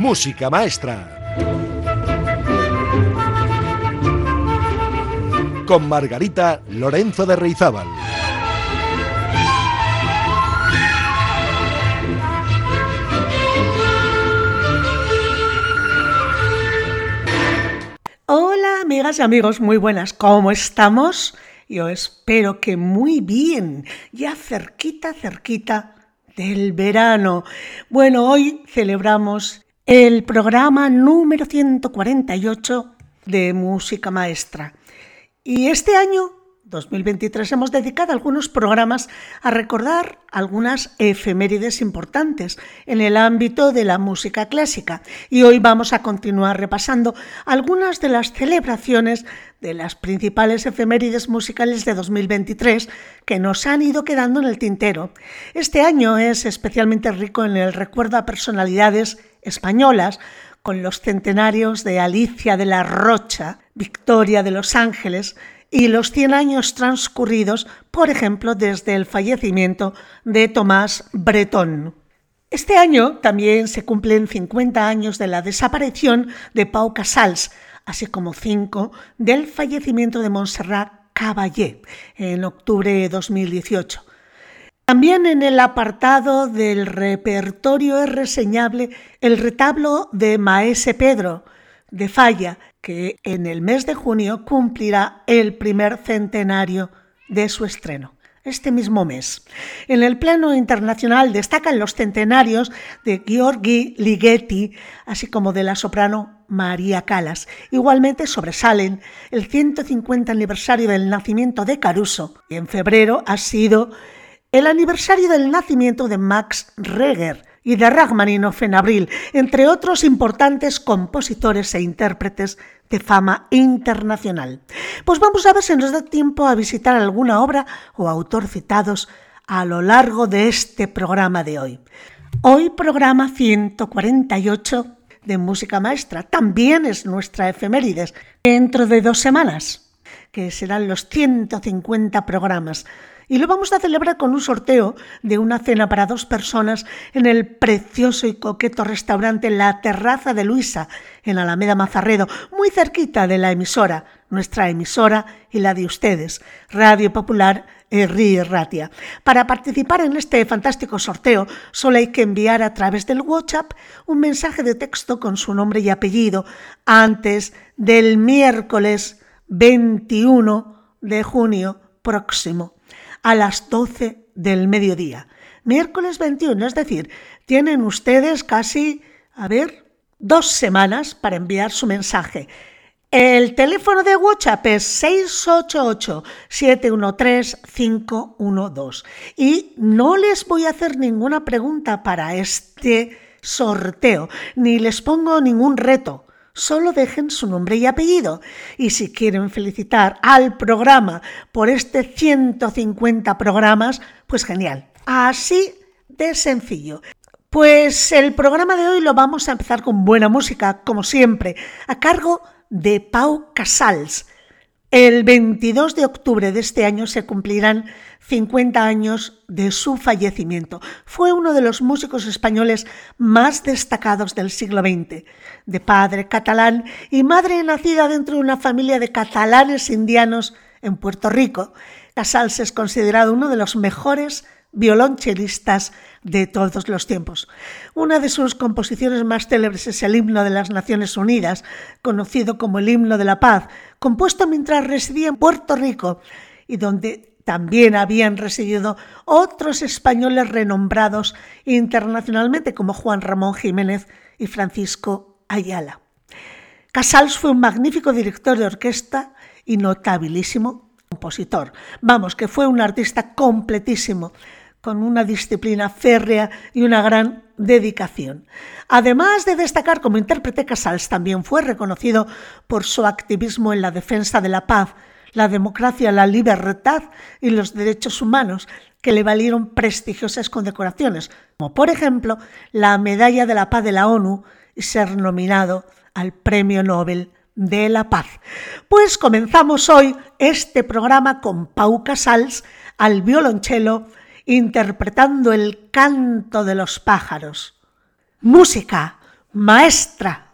Música Maestra. Con Margarita Lorenzo de Reizábal. Hola amigas y amigos, muy buenas, ¿cómo estamos? Yo espero que muy bien, ya cerquita, cerquita del verano. Bueno, hoy celebramos el programa número 148 de Música Maestra. Y este año 2023 hemos dedicado algunos programas a recordar algunas efemérides importantes en el ámbito de la música clásica y hoy vamos a continuar repasando algunas de las celebraciones de las principales efemérides musicales de 2023 que nos han ido quedando en el tintero. Este año es especialmente rico en el recuerdo a personalidades españolas con los centenarios de Alicia de la Rocha, Victoria de los Ángeles, y los 100 años transcurridos, por ejemplo, desde el fallecimiento de Tomás Bretón. Este año también se cumplen 50 años de la desaparición de Pau Casals, así como 5 del fallecimiento de Montserrat Caballé en octubre de 2018. También en el apartado del repertorio es reseñable el retablo de Maese Pedro de Falla, que en el mes de junio cumplirá el primer centenario de su estreno este mismo mes. En el plano internacional destacan los centenarios de Gheorghi Ligeti, así como de la soprano María Calas. Igualmente sobresalen el 150 aniversario del nacimiento de Caruso y en febrero ha sido el aniversario del nacimiento de Max Reger, y de Rachmaninoff en abril, entre otros importantes compositores e intérpretes de fama internacional. Pues vamos a ver si nos da tiempo a visitar alguna obra o autor citados a lo largo de este programa de hoy. Hoy programa 148 de Música Maestra. También es nuestra efemérides. Dentro de dos semanas, que serán los 150 programas y lo vamos a celebrar con un sorteo de una cena para dos personas en el precioso y coqueto restaurante La Terraza de Luisa, en Alameda Mazarredo, muy cerquita de la emisora, nuestra emisora y la de ustedes, Radio Popular Ri Ratia. Para participar en este fantástico sorteo, solo hay que enviar a través del WhatsApp un mensaje de texto con su nombre y apellido antes del miércoles 21 de junio próximo a las 12 del mediodía. Miércoles 21, es decir, tienen ustedes casi, a ver, dos semanas para enviar su mensaje. El teléfono de WhatsApp es 688-713-512. Y no les voy a hacer ninguna pregunta para este sorteo, ni les pongo ningún reto solo dejen su nombre y apellido. Y si quieren felicitar al programa por este 150 programas, pues genial. Así de sencillo. Pues el programa de hoy lo vamos a empezar con buena música, como siempre, a cargo de Pau Casals. El 22 de octubre de este año se cumplirán 50 años de su fallecimiento. Fue uno de los músicos españoles más destacados del siglo XX. De padre catalán y madre nacida dentro de una familia de catalanes indianos en Puerto Rico, Casals es considerado uno de los mejores violonchelistas de todos los tiempos. Una de sus composiciones más célebres es el himno de las Naciones Unidas, conocido como el himno de la paz, compuesto mientras residía en Puerto Rico y donde también habían residido otros españoles renombrados internacionalmente como Juan Ramón Jiménez y Francisco Ayala. Casals fue un magnífico director de orquesta y notabilísimo compositor. Vamos, que fue un artista completísimo con una disciplina férrea y una gran dedicación. Además de destacar como intérprete, Casals también fue reconocido por su activismo en la defensa de la paz, la democracia, la libertad y los derechos humanos, que le valieron prestigiosas condecoraciones, como por ejemplo la Medalla de la Paz de la ONU y ser nominado al Premio Nobel de la Paz. Pues comenzamos hoy este programa con Pau Casals al violonchelo interpretando el canto de los pájaros. Música, Maestra.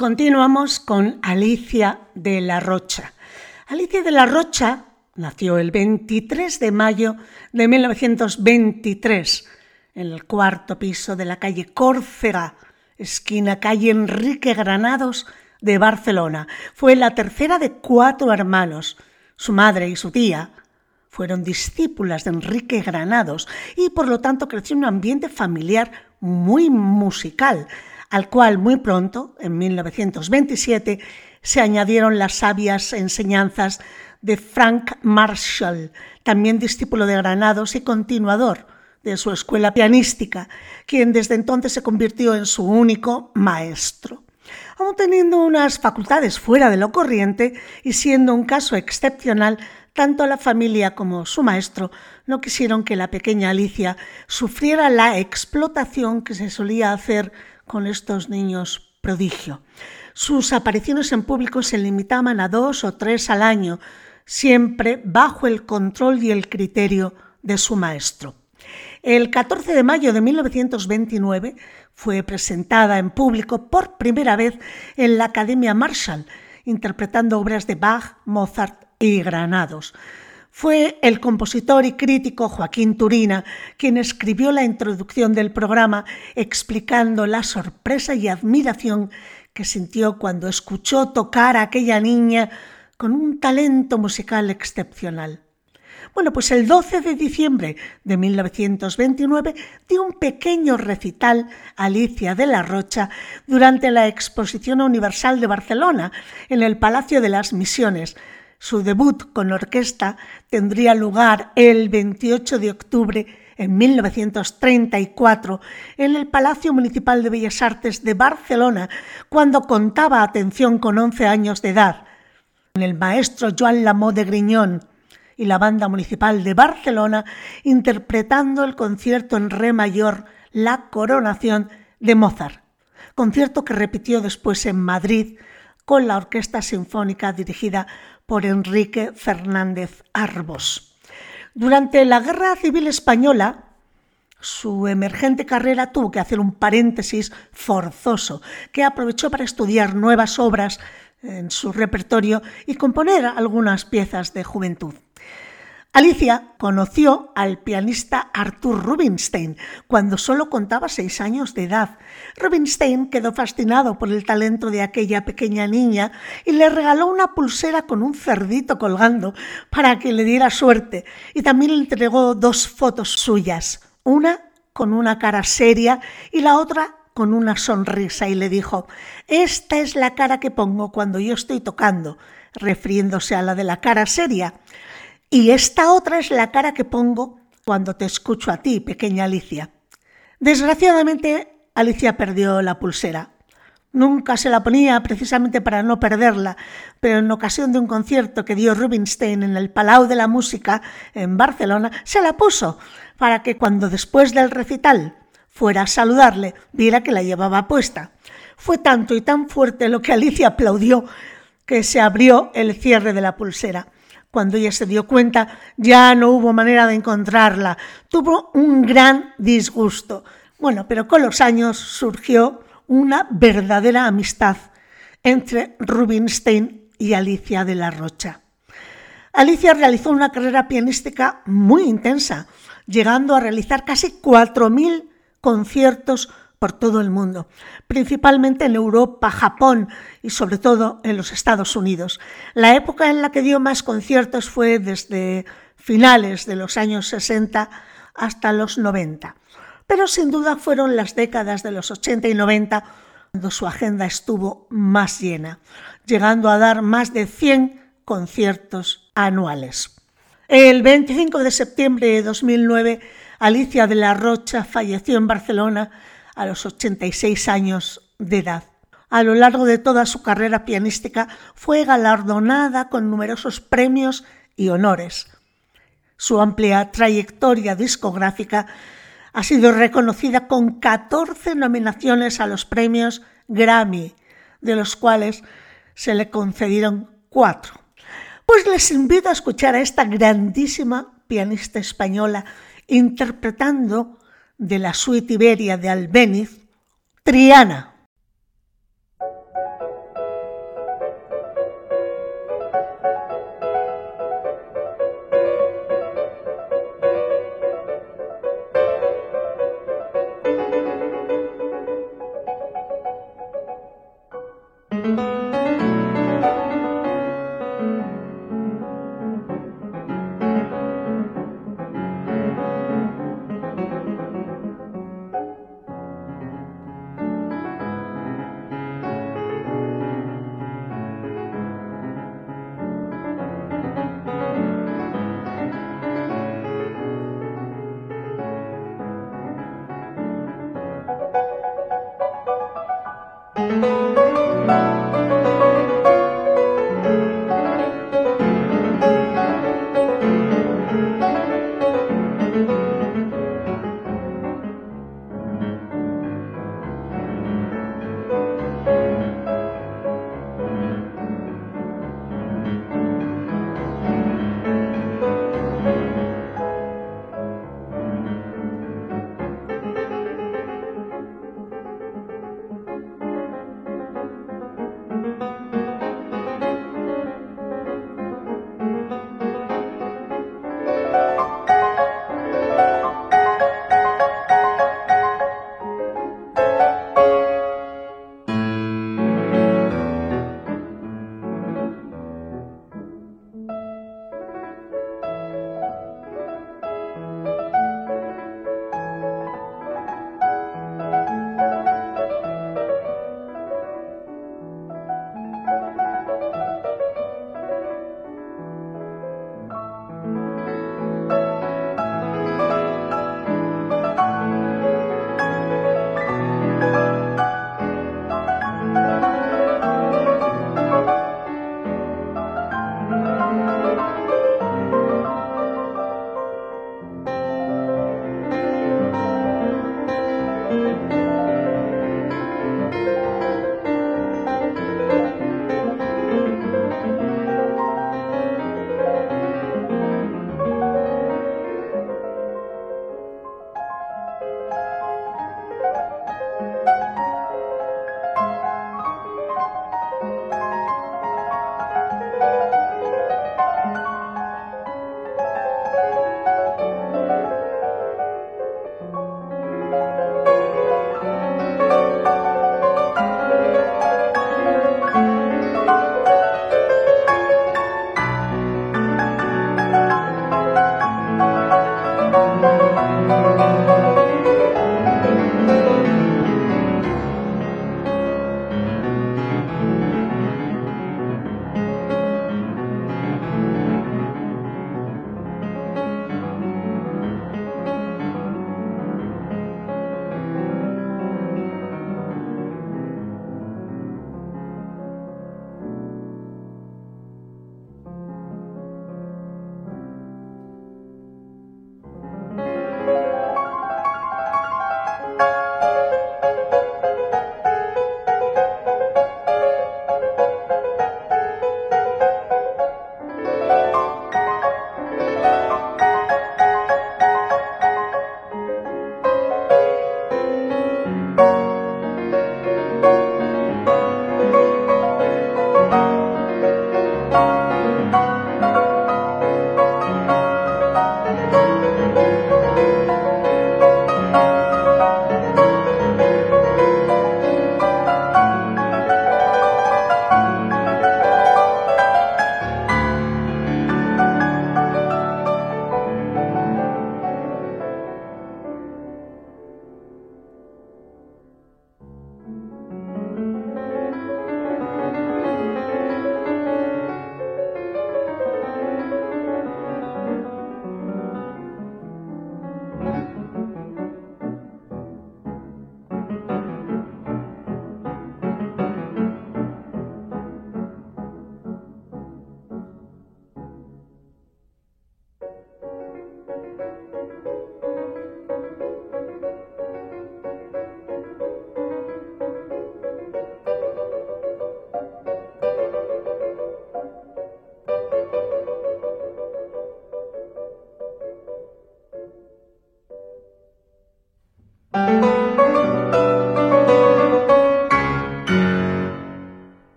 Continuamos con Alicia de la Rocha. Alicia de la Rocha nació el 23 de mayo de 1923 en el cuarto piso de la calle Córcega, esquina calle Enrique Granados de Barcelona. Fue la tercera de cuatro hermanos. Su madre y su tía fueron discípulas de Enrique Granados y por lo tanto creció en un ambiente familiar muy musical al cual muy pronto, en 1927, se añadieron las sabias enseñanzas de Frank Marshall, también discípulo de Granados y continuador de su escuela pianística, quien desde entonces se convirtió en su único maestro. Aún teniendo unas facultades fuera de lo corriente y siendo un caso excepcional, tanto la familia como su maestro no quisieron que la pequeña Alicia sufriera la explotación que se solía hacer con estos niños prodigio. Sus apariciones en público se limitaban a dos o tres al año, siempre bajo el control y el criterio de su maestro. El 14 de mayo de 1929 fue presentada en público por primera vez en la Academia Marshall, interpretando obras de Bach, Mozart y Granados. Fue el compositor y crítico Joaquín Turina quien escribió la introducción del programa explicando la sorpresa y admiración que sintió cuando escuchó tocar a aquella niña con un talento musical excepcional. Bueno, pues el 12 de diciembre de 1929 dio un pequeño recital Alicia de la Rocha durante la Exposición Universal de Barcelona en el Palacio de las Misiones. Su debut con orquesta tendría lugar el 28 de octubre en 1934 en el Palacio Municipal de Bellas Artes de Barcelona, cuando contaba atención con 11 años de edad. El maestro Joan Lamó de Griñón y la Banda Municipal de Barcelona interpretando el concierto en re mayor La Coronación de Mozart, concierto que repitió después en Madrid con la Orquesta Sinfónica dirigida por Enrique Fernández Arbos. Durante la Guerra Civil Española, su emergente carrera tuvo que hacer un paréntesis forzoso, que aprovechó para estudiar nuevas obras en su repertorio y componer algunas piezas de juventud. Alicia conoció al pianista Arthur Rubinstein cuando solo contaba seis años de edad. Rubinstein quedó fascinado por el talento de aquella pequeña niña y le regaló una pulsera con un cerdito colgando para que le diera suerte y también le entregó dos fotos suyas, una con una cara seria y la otra con una sonrisa y le dijo, esta es la cara que pongo cuando yo estoy tocando, refiriéndose a la de la cara seria. Y esta otra es la cara que pongo cuando te escucho a ti, pequeña Alicia. Desgraciadamente, Alicia perdió la pulsera. Nunca se la ponía precisamente para no perderla, pero en ocasión de un concierto que dio Rubinstein en el Palau de la Música en Barcelona, se la puso para que cuando después del recital fuera a saludarle viera que la llevaba puesta. Fue tanto y tan fuerte lo que Alicia aplaudió que se abrió el cierre de la pulsera. Cuando ella se dio cuenta, ya no hubo manera de encontrarla. Tuvo un gran disgusto. Bueno, pero con los años surgió una verdadera amistad entre Rubinstein y Alicia de la Rocha. Alicia realizó una carrera pianística muy intensa, llegando a realizar casi 4.000 conciertos por todo el mundo, principalmente en Europa, Japón y sobre todo en los Estados Unidos. La época en la que dio más conciertos fue desde finales de los años 60 hasta los 90. Pero sin duda fueron las décadas de los 80 y 90 cuando su agenda estuvo más llena, llegando a dar más de 100 conciertos anuales. El 25 de septiembre de 2009, Alicia de la Rocha falleció en Barcelona a los 86 años de edad. A lo largo de toda su carrera pianística fue galardonada con numerosos premios y honores. Su amplia trayectoria discográfica ha sido reconocida con 14 nominaciones a los premios Grammy, de los cuales se le concedieron cuatro. Pues les invito a escuchar a esta grandísima pianista española interpretando de la suite Iberia de Albéniz, Triana.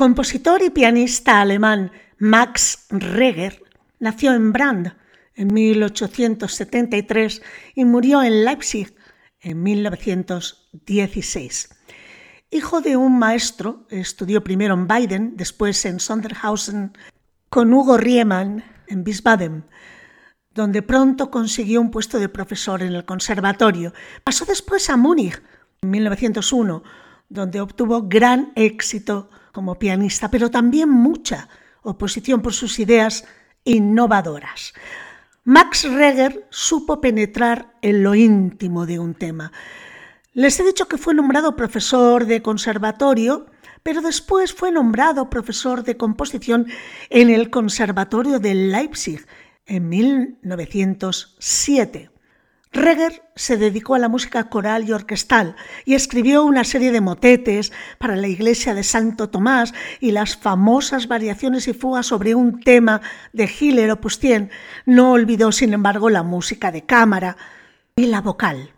Compositor y pianista alemán Max Reger nació en Brand en 1873 y murió en Leipzig en 1916. Hijo de un maestro, estudió primero en Baden, después en Sonderhausen con Hugo Riemann en Wiesbaden, donde pronto consiguió un puesto de profesor en el conservatorio. Pasó después a Múnich en 1901, donde obtuvo gran éxito como pianista, pero también mucha oposición por sus ideas innovadoras. Max Reger supo penetrar en lo íntimo de un tema. Les he dicho que fue nombrado profesor de conservatorio, pero después fue nombrado profesor de composición en el Conservatorio de Leipzig en 1907. Reger se dedicó a la música coral y orquestal y escribió una serie de motetes para la iglesia de Santo Tomás y las famosas variaciones y fugas sobre un tema de Hiller Opus 100. No olvidó, sin embargo, la música de cámara y la vocal.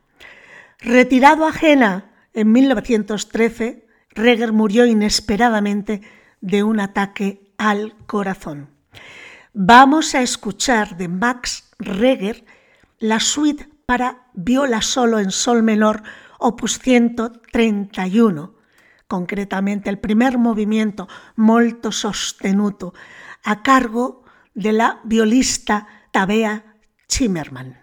Retirado a Jena en 1913, Reger murió inesperadamente de un ataque al corazón. Vamos a escuchar de Max Reger la suite para viola solo en sol menor, opus 131, concretamente el primer movimiento molto sostenuto, a cargo de la violista Tabea Zimmermann.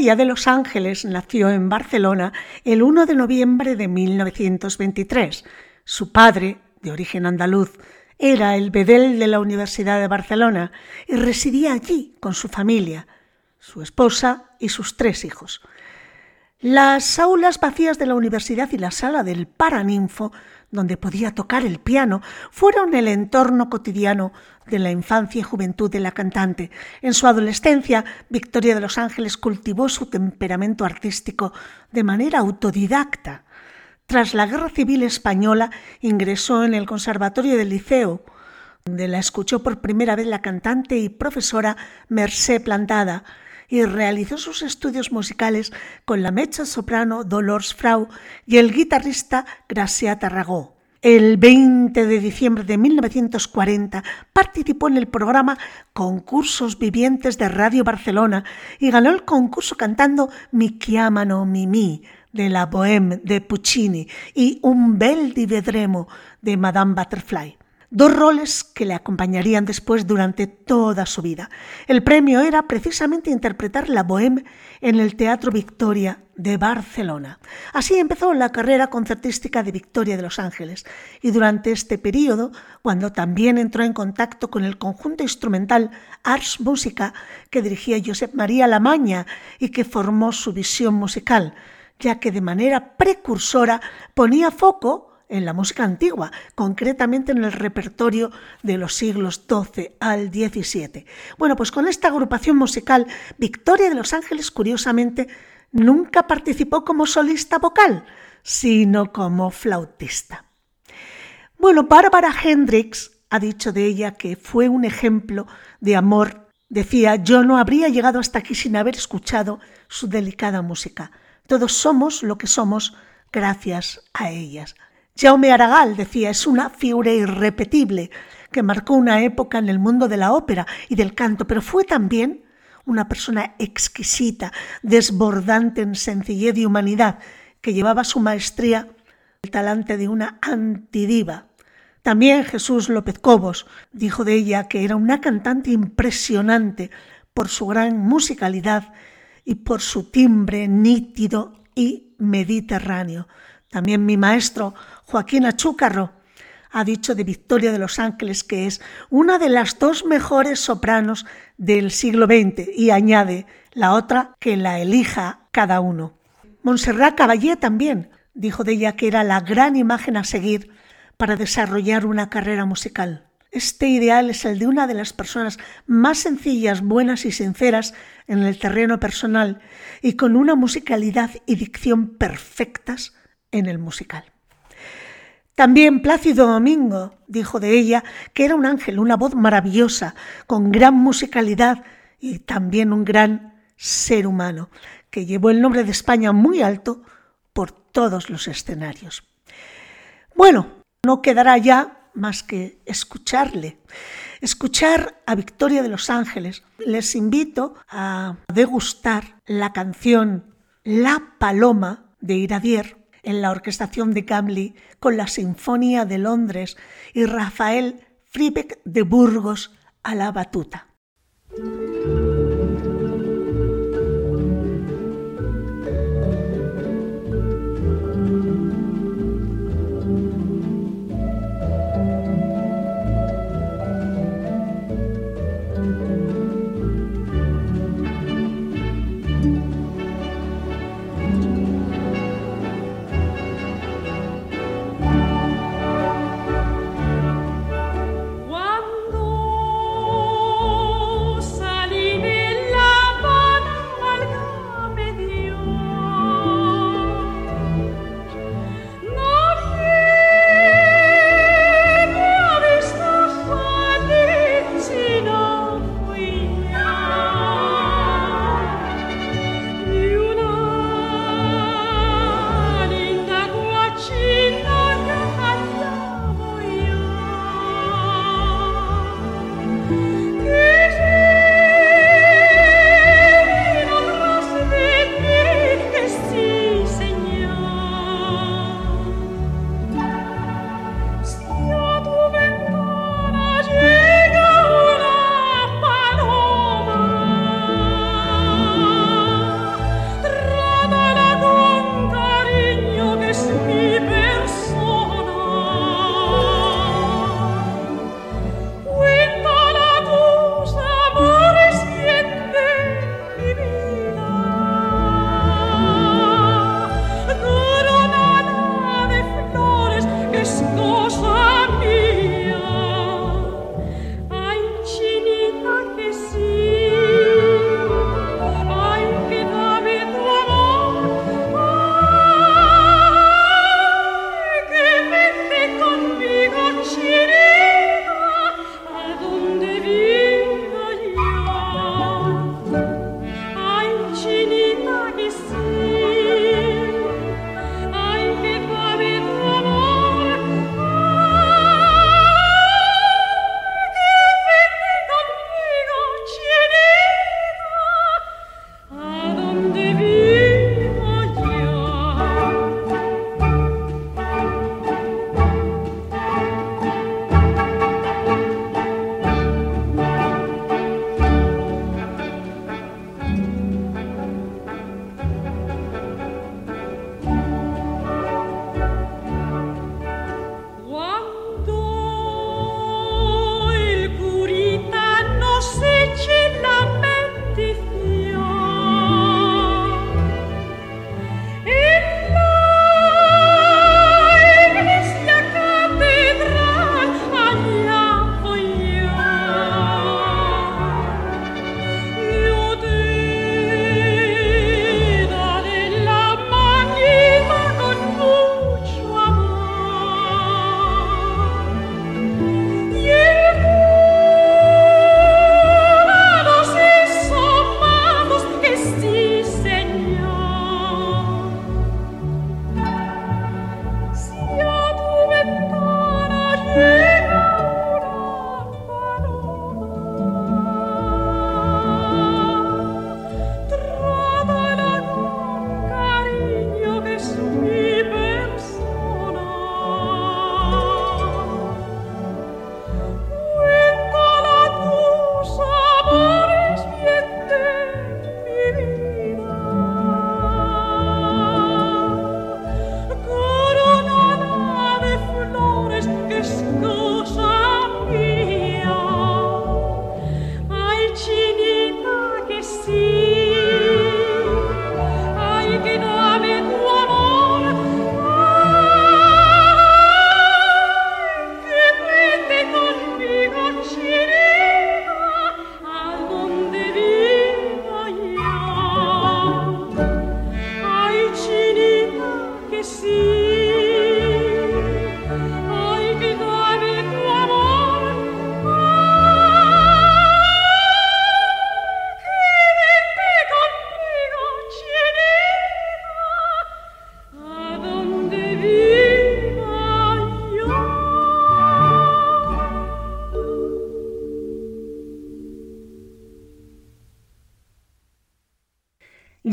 Victoria de los Ángeles nació en Barcelona el 1 de noviembre de 1923. Su padre, de origen andaluz, era el bedel de la Universidad de Barcelona y residía allí con su familia, su esposa y sus tres hijos. Las aulas vacías de la universidad y la sala del Paraninfo, donde podía tocar el piano, fueron el entorno cotidiano de la infancia y juventud de la cantante. En su adolescencia, Victoria de los Ángeles cultivó su temperamento artístico de manera autodidacta. Tras la Guerra Civil Española, ingresó en el Conservatorio del Liceo, donde la escuchó por primera vez la cantante y profesora Mercé Plantada, y realizó sus estudios musicales con la mecha soprano Dolores Frau y el guitarrista Gracia Tarragó. El 20 de diciembre de 1940 participó en el programa Concursos Vivientes de Radio Barcelona y ganó el concurso cantando Mi chiamano Mimi de la Bohème de Puccini y Un bel di vedremo de Madame Butterfly dos roles que le acompañarían después durante toda su vida. El premio era precisamente interpretar la Bohème en el Teatro Victoria de Barcelona. Así empezó la carrera concertística de Victoria de los Ángeles y durante este periodo, cuando también entró en contacto con el conjunto instrumental Ars Música que dirigía Josep María Lamaña y que formó su visión musical, ya que de manera precursora ponía foco en la música antigua, concretamente en el repertorio de los siglos XII al XVII. Bueno, pues con esta agrupación musical, Victoria de los Ángeles, curiosamente, nunca participó como solista vocal, sino como flautista. Bueno, Bárbara Hendricks ha dicho de ella que fue un ejemplo de amor. Decía, yo no habría llegado hasta aquí sin haber escuchado su delicada música. Todos somos lo que somos gracias a ellas. Jaume Aragal decía, es una figura irrepetible que marcó una época en el mundo de la ópera y del canto, pero fue también una persona exquisita, desbordante en sencillez y humanidad, que llevaba su maestría el talante de una antidiva. También Jesús López Cobos dijo de ella que era una cantante impresionante por su gran musicalidad y por su timbre nítido y mediterráneo. También mi maestro Joaquín Achúcarro ha dicho de Victoria de los Ángeles que es una de las dos mejores sopranos del siglo XX y añade la otra que la elija cada uno. Montserrat Caballé también dijo de ella que era la gran imagen a seguir para desarrollar una carrera musical. Este ideal es el de una de las personas más sencillas, buenas y sinceras en el terreno personal y con una musicalidad y dicción perfectas en el musical. También Plácido Domingo dijo de ella que era un ángel, una voz maravillosa, con gran musicalidad y también un gran ser humano, que llevó el nombre de España muy alto por todos los escenarios. Bueno, no quedará ya más que escucharle, escuchar a Victoria de los Ángeles. Les invito a degustar la canción La Paloma de Iradier en la orquestación de Gamli con la Sinfonía de Londres y Rafael Fribeck de Burgos a la batuta.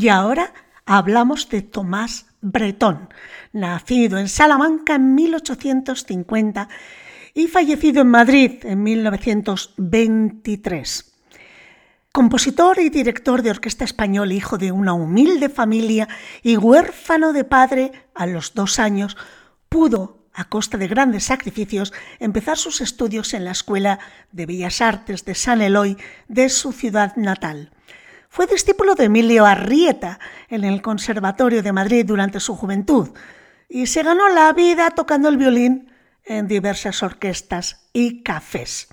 Y ahora hablamos de Tomás Bretón, nacido en Salamanca en 1850 y fallecido en Madrid en 1923. Compositor y director de orquesta español, hijo de una humilde familia y huérfano de padre a los dos años, pudo, a costa de grandes sacrificios, empezar sus estudios en la Escuela de Bellas Artes de San Eloy de su ciudad natal. Fue discípulo de Emilio Arrieta en el Conservatorio de Madrid durante su juventud y se ganó la vida tocando el violín en diversas orquestas y cafés.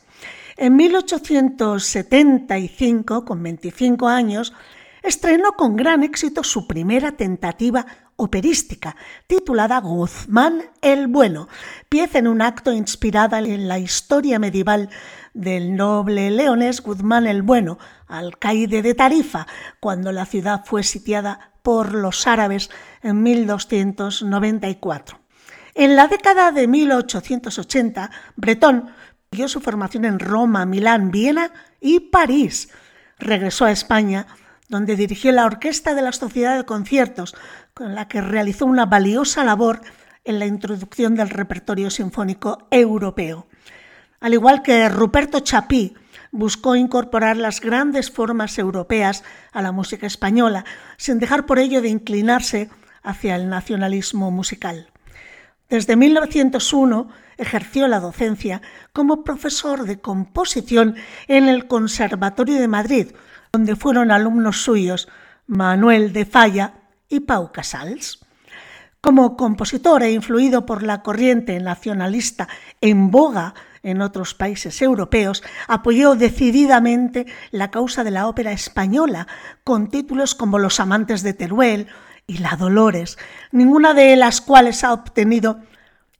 En 1875, con 25 años, estrenó con gran éxito su primera tentativa operística, titulada Guzmán el Bueno, pieza en un acto inspirada en la historia medieval del noble leonés Guzmán el Bueno, alcaide de Tarifa, cuando la ciudad fue sitiada por los árabes en 1294. En la década de 1880, Bretón Siguió su formación en Roma, Milán, Viena y París. Regresó a España, donde dirigió la Orquesta de la Sociedad de Conciertos, con la que realizó una valiosa labor en la introducción del repertorio sinfónico europeo. Al igual que Ruperto Chapí, buscó incorporar las grandes formas europeas a la música española, sin dejar por ello de inclinarse hacia el nacionalismo musical. Desde 1901 ejerció la docencia como profesor de composición en el Conservatorio de Madrid, donde fueron alumnos suyos Manuel de Falla y Pau Casals. Como compositor e influido por la corriente nacionalista en boga en otros países europeos, apoyó decididamente la causa de la ópera española, con títulos como Los amantes de Teruel y La Dolores, ninguna de las cuales ha obtenido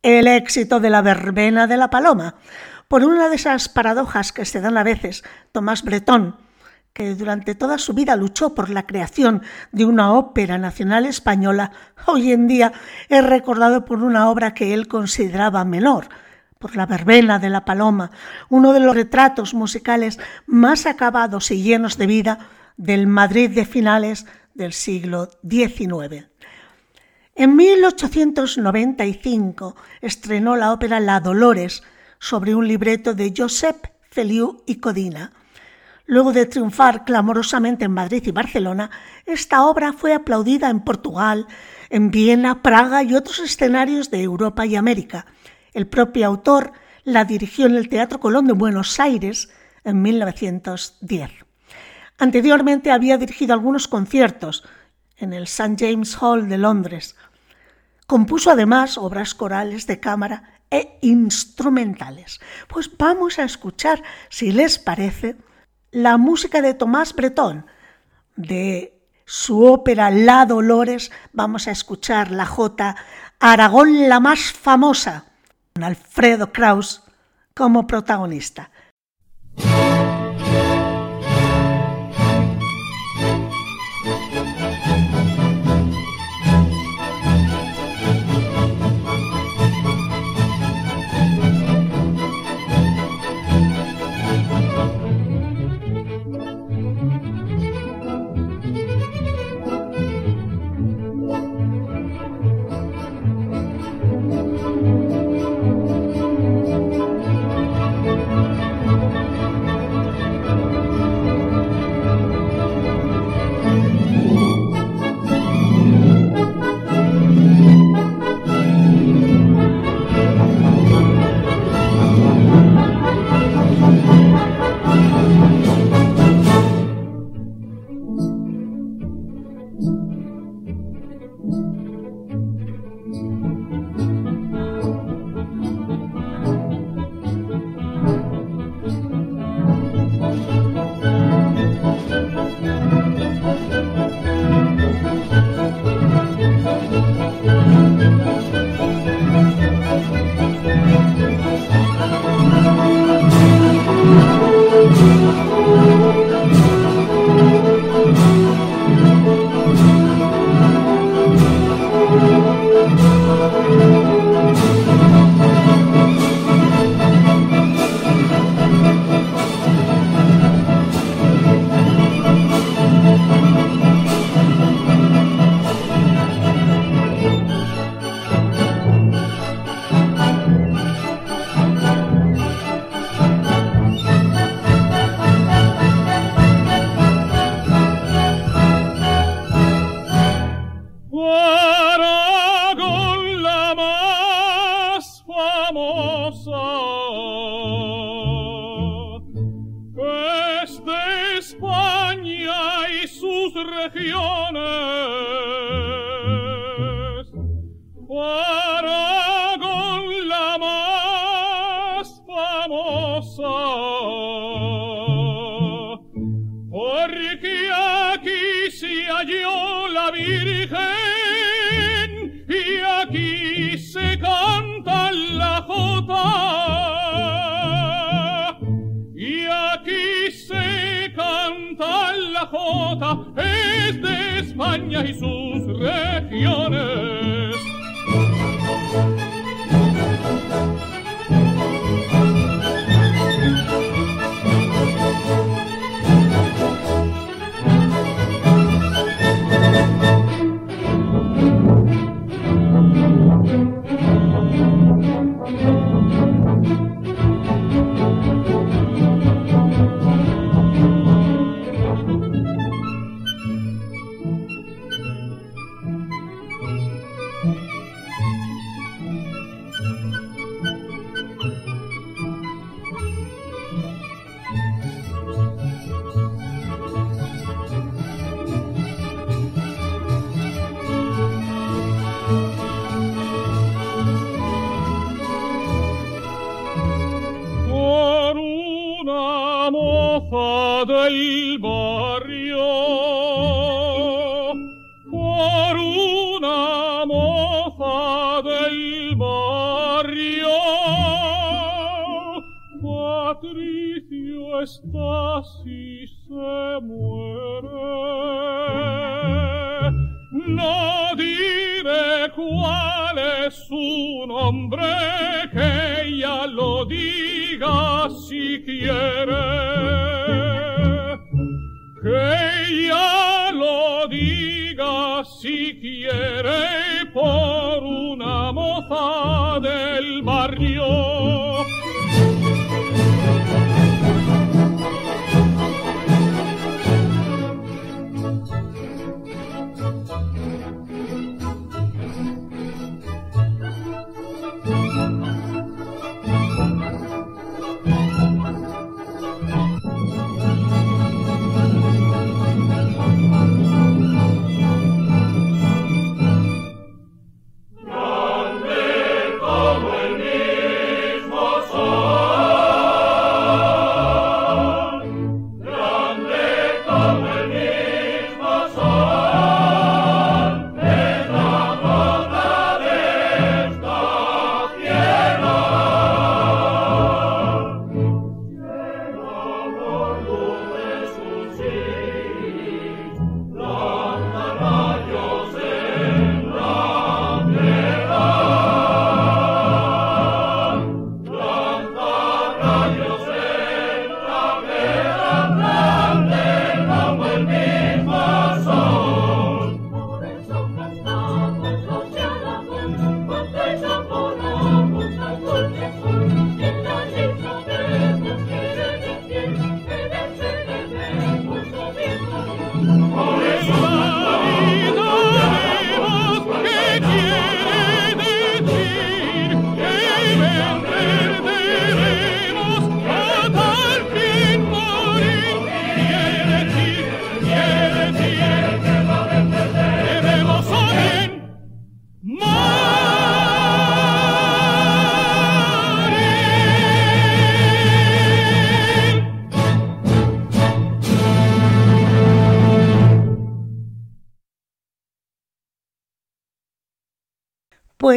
el éxito de la verbena de la paloma. Por una de esas paradojas que se dan a veces, Tomás Bretón, que durante toda su vida luchó por la creación de una ópera nacional española, hoy en día es recordado por una obra que él consideraba menor, por la verbena de la paloma, uno de los retratos musicales más acabados y llenos de vida del Madrid de finales del siglo XIX. En 1895 estrenó la ópera La Dolores sobre un libreto de Josep Feliu y Codina. Luego de triunfar clamorosamente en Madrid y Barcelona, esta obra fue aplaudida en Portugal, en Viena, Praga y otros escenarios de Europa y América. El propio autor la dirigió en el Teatro Colón de Buenos Aires en 1910. Anteriormente había dirigido algunos conciertos, en el St. James Hall de Londres. Compuso además obras corales de cámara e instrumentales. Pues vamos a escuchar, si les parece, la música de Tomás Bretón, de su ópera La Dolores, vamos a escuchar la J Aragón la más famosa, con Alfredo Kraus como protagonista.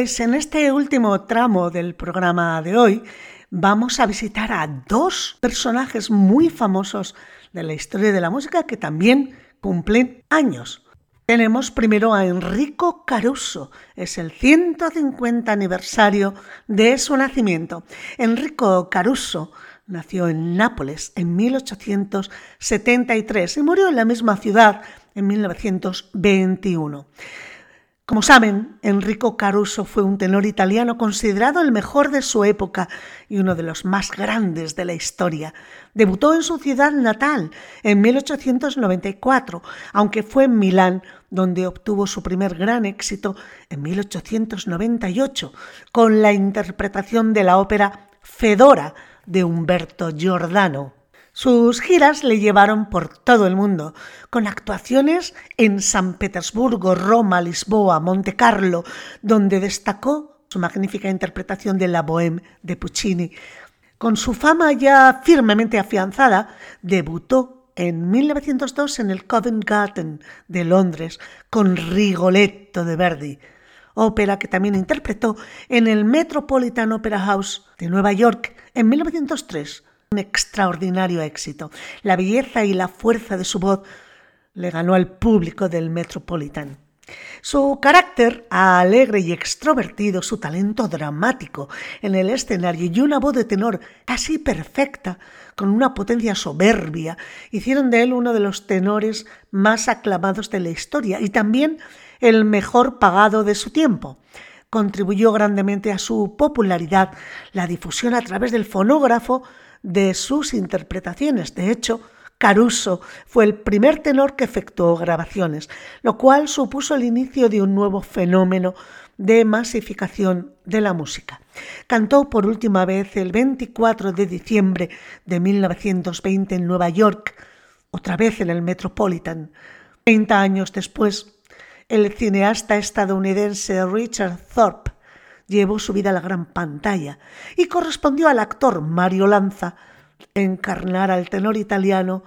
Pues en este último tramo del programa de hoy vamos a visitar a dos personajes muy famosos de la historia de la música que también cumplen años. Tenemos primero a Enrico Caruso, es el 150 aniversario de su nacimiento. Enrico Caruso nació en Nápoles en 1873 y murió en la misma ciudad en 1921. Como saben, Enrico Caruso fue un tenor italiano considerado el mejor de su época y uno de los más grandes de la historia. Debutó en su ciudad natal en 1894, aunque fue en Milán donde obtuvo su primer gran éxito en 1898 con la interpretación de la ópera Fedora de Umberto Giordano. Sus giras le llevaron por todo el mundo, con actuaciones en San Petersburgo, Roma, Lisboa, Monte Carlo, donde destacó su magnífica interpretación de La Bohème de Puccini. Con su fama ya firmemente afianzada, debutó en 1902 en el Covent Garden de Londres con Rigoletto de Verdi, ópera que también interpretó en el Metropolitan Opera House de Nueva York en 1903 un extraordinario éxito. La belleza y la fuerza de su voz le ganó al público del Metropolitan. Su carácter alegre y extrovertido, su talento dramático en el escenario y una voz de tenor casi perfecta, con una potencia soberbia, hicieron de él uno de los tenores más aclamados de la historia y también el mejor pagado de su tiempo. Contribuyó grandemente a su popularidad la difusión a través del fonógrafo de sus interpretaciones. De hecho, Caruso fue el primer tenor que efectuó grabaciones, lo cual supuso el inicio de un nuevo fenómeno de masificación de la música. Cantó por última vez el 24 de diciembre de 1920 en Nueva York, otra vez en el Metropolitan. Treinta años después, el cineasta estadounidense Richard Thorpe llevó su vida a la gran pantalla y correspondió al actor Mario Lanza encarnar al tenor italiano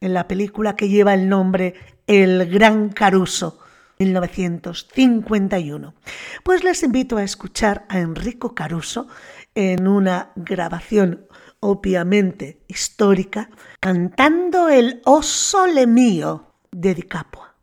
en la película que lleva el nombre El Gran Caruso, 1951. Pues les invito a escuchar a Enrico Caruso en una grabación obviamente histórica, cantando el O Sole Mio de Di Capua.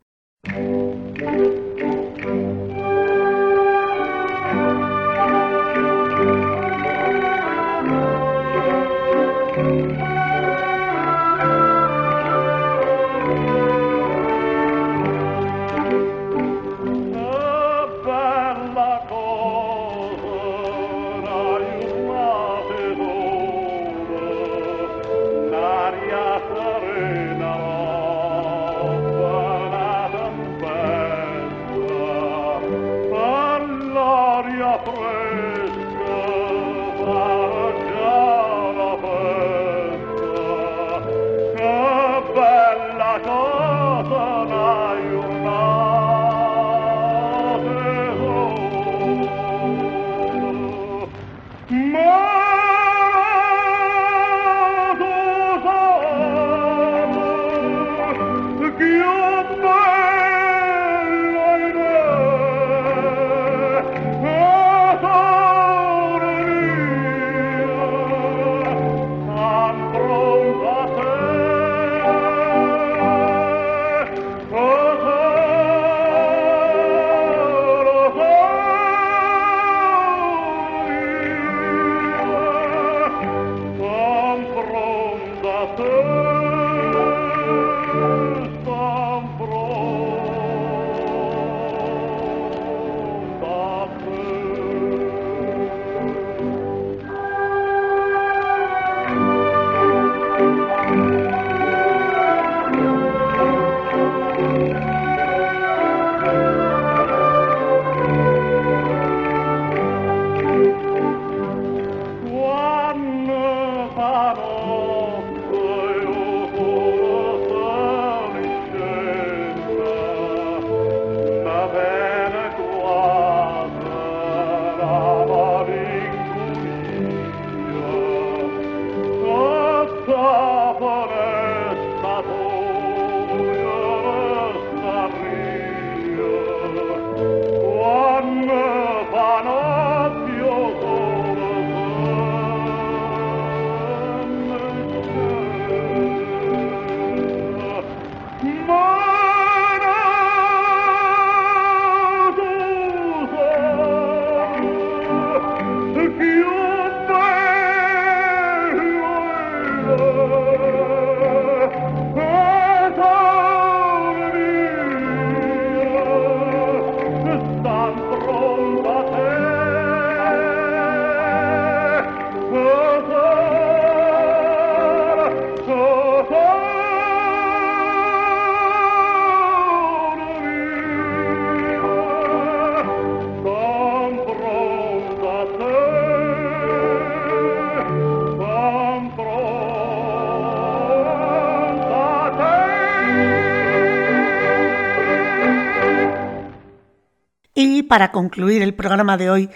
Para concluir el programa de hoy,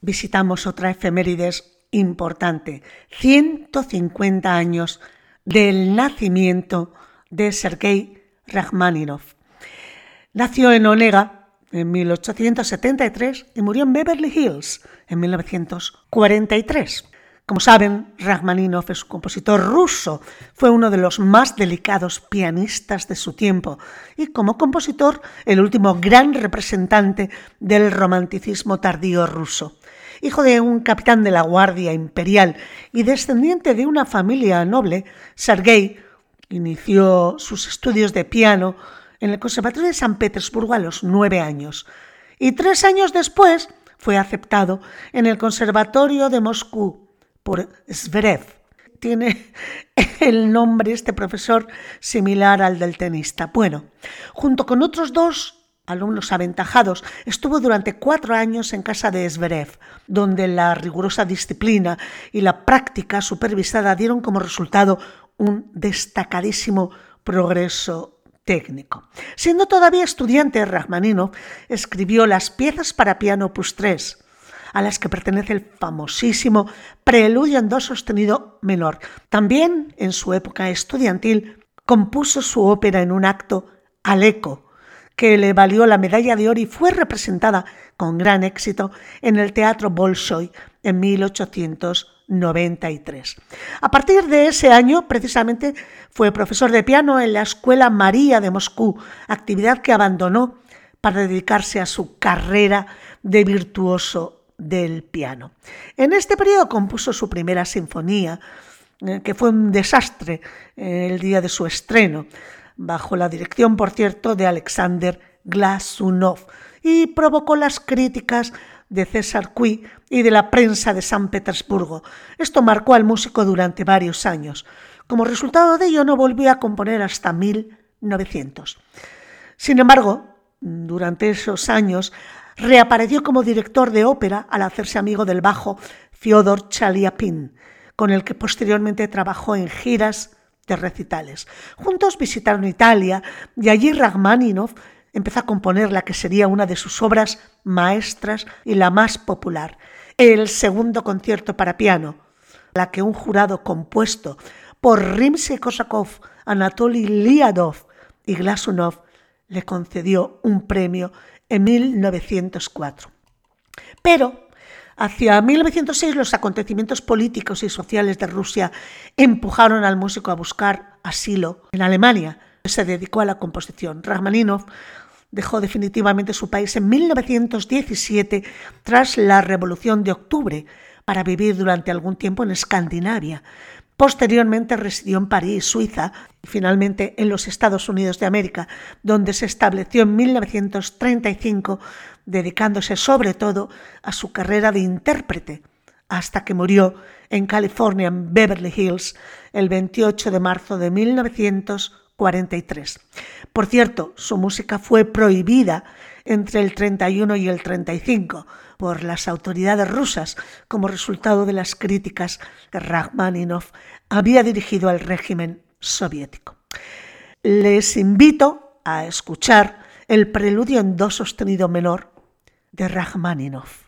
visitamos otra efemérides importante, 150 años del nacimiento de Sergei Rachmaninoff. Nació en Onega en 1873 y murió en Beverly Hills en 1943. Como saben, Rachmaninoff es un compositor ruso, fue uno de los más delicados pianistas de su tiempo y como compositor el último gran representante del romanticismo tardío ruso. Hijo de un capitán de la Guardia Imperial y descendiente de una familia noble, Sergei inició sus estudios de piano en el Conservatorio de San Petersburgo a los nueve años y tres años después fue aceptado en el Conservatorio de Moscú por Zverev. Tiene el nombre este profesor similar al del tenista. Bueno, junto con otros dos alumnos aventajados, estuvo durante cuatro años en casa de Zverev, donde la rigurosa disciplina y la práctica supervisada dieron como resultado un destacadísimo progreso técnico. Siendo todavía estudiante, Rachmaninoff escribió las piezas para piano Opus 3, a las que pertenece el famosísimo Preludio en Do sostenido menor. También, en su época estudiantil, compuso su ópera en un acto al eco, que le valió la medalla de oro y fue representada con gran éxito en el Teatro Bolshoi en 1893. A partir de ese año, precisamente, fue profesor de piano en la Escuela María de Moscú, actividad que abandonó para dedicarse a su carrera de virtuoso del piano. En este periodo compuso su primera sinfonía, eh, que fue un desastre eh, el día de su estreno, bajo la dirección, por cierto, de Alexander Glasunov, y provocó las críticas de César Cui y de la prensa de San Petersburgo. Esto marcó al músico durante varios años. Como resultado de ello, no volvió a componer hasta 1900. Sin embargo, durante esos años reapareció como director de ópera al hacerse amigo del bajo Fyodor Chaliapin, con el que posteriormente trabajó en giras de recitales. Juntos visitaron Italia y allí Rachmaninoff empezó a componer la que sería una de sus obras maestras y la más popular, el segundo concierto para piano, la que un jurado compuesto por Rimsky-Korsakov, Anatoly Liadov y Glasunov le concedió un premio en 1904. Pero hacia 1906 los acontecimientos políticos y sociales de Rusia empujaron al músico a buscar asilo en Alemania. Se dedicó a la composición. Rachmaninoff dejó definitivamente su país en 1917 tras la Revolución de Octubre para vivir durante algún tiempo en Escandinavia. Posteriormente residió en París, Suiza, y finalmente en los Estados Unidos de América, donde se estableció en 1935, dedicándose sobre todo a su carrera de intérprete, hasta que murió en California, en Beverly Hills, el 28 de marzo de 1943. Por cierto, su música fue prohibida entre el 31 y el 35 por las autoridades rusas como resultado de las críticas que Rachmaninoff había dirigido al régimen soviético. Les invito a escuchar el preludio en do sostenido menor de Rachmaninoff.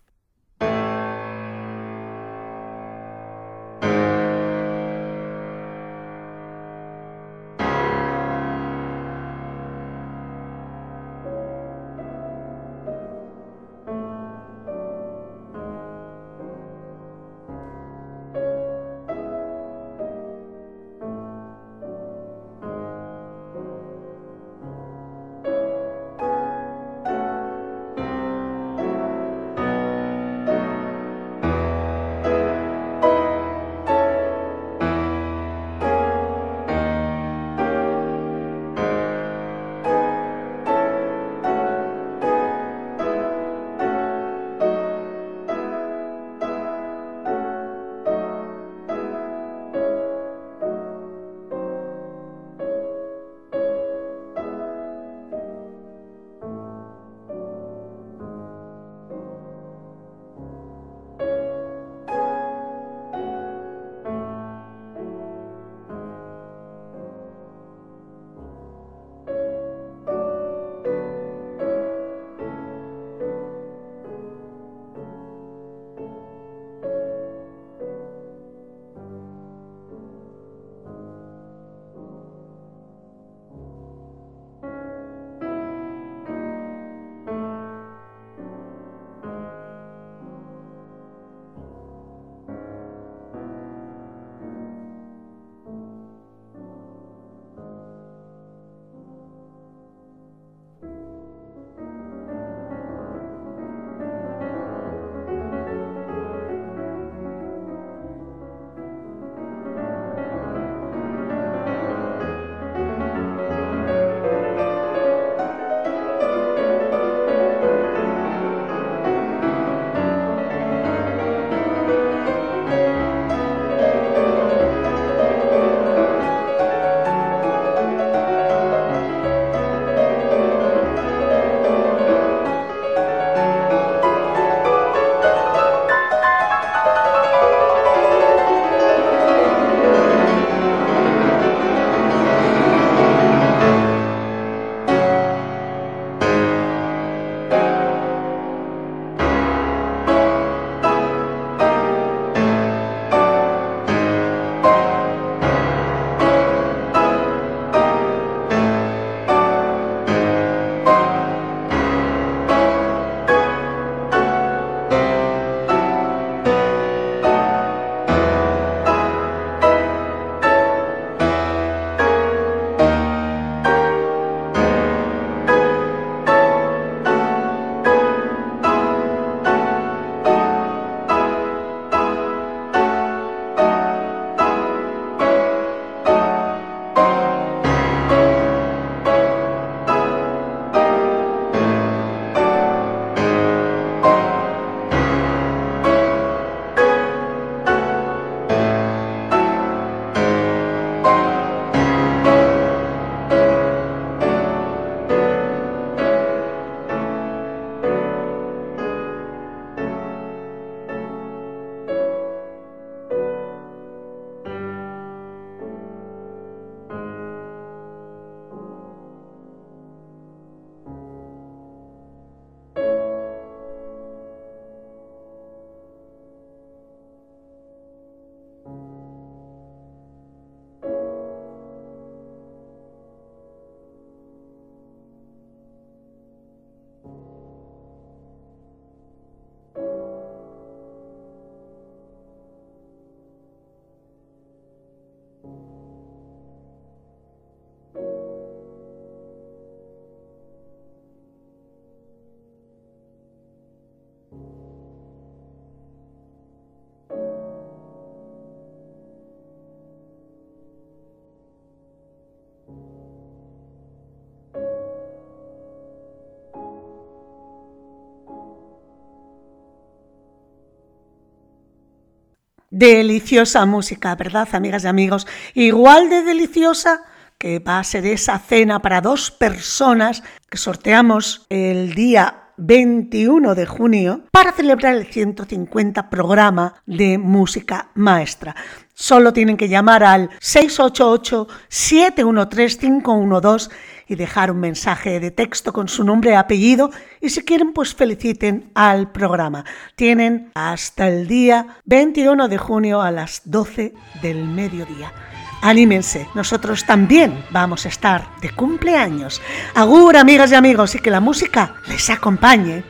Deliciosa música, ¿verdad, amigas y amigos? Igual de deliciosa que va a ser esa cena para dos personas que sorteamos el día 21 de junio para celebrar el 150 programa de música maestra. Solo tienen que llamar al 688-713-512 y dejar un mensaje de texto con su nombre y apellido y si quieren pues feliciten al programa. Tienen hasta el día 21 de junio a las 12 del mediodía. Anímense, nosotros también vamos a estar de cumpleaños. Agur, amigas y amigos, y que la música les acompañe.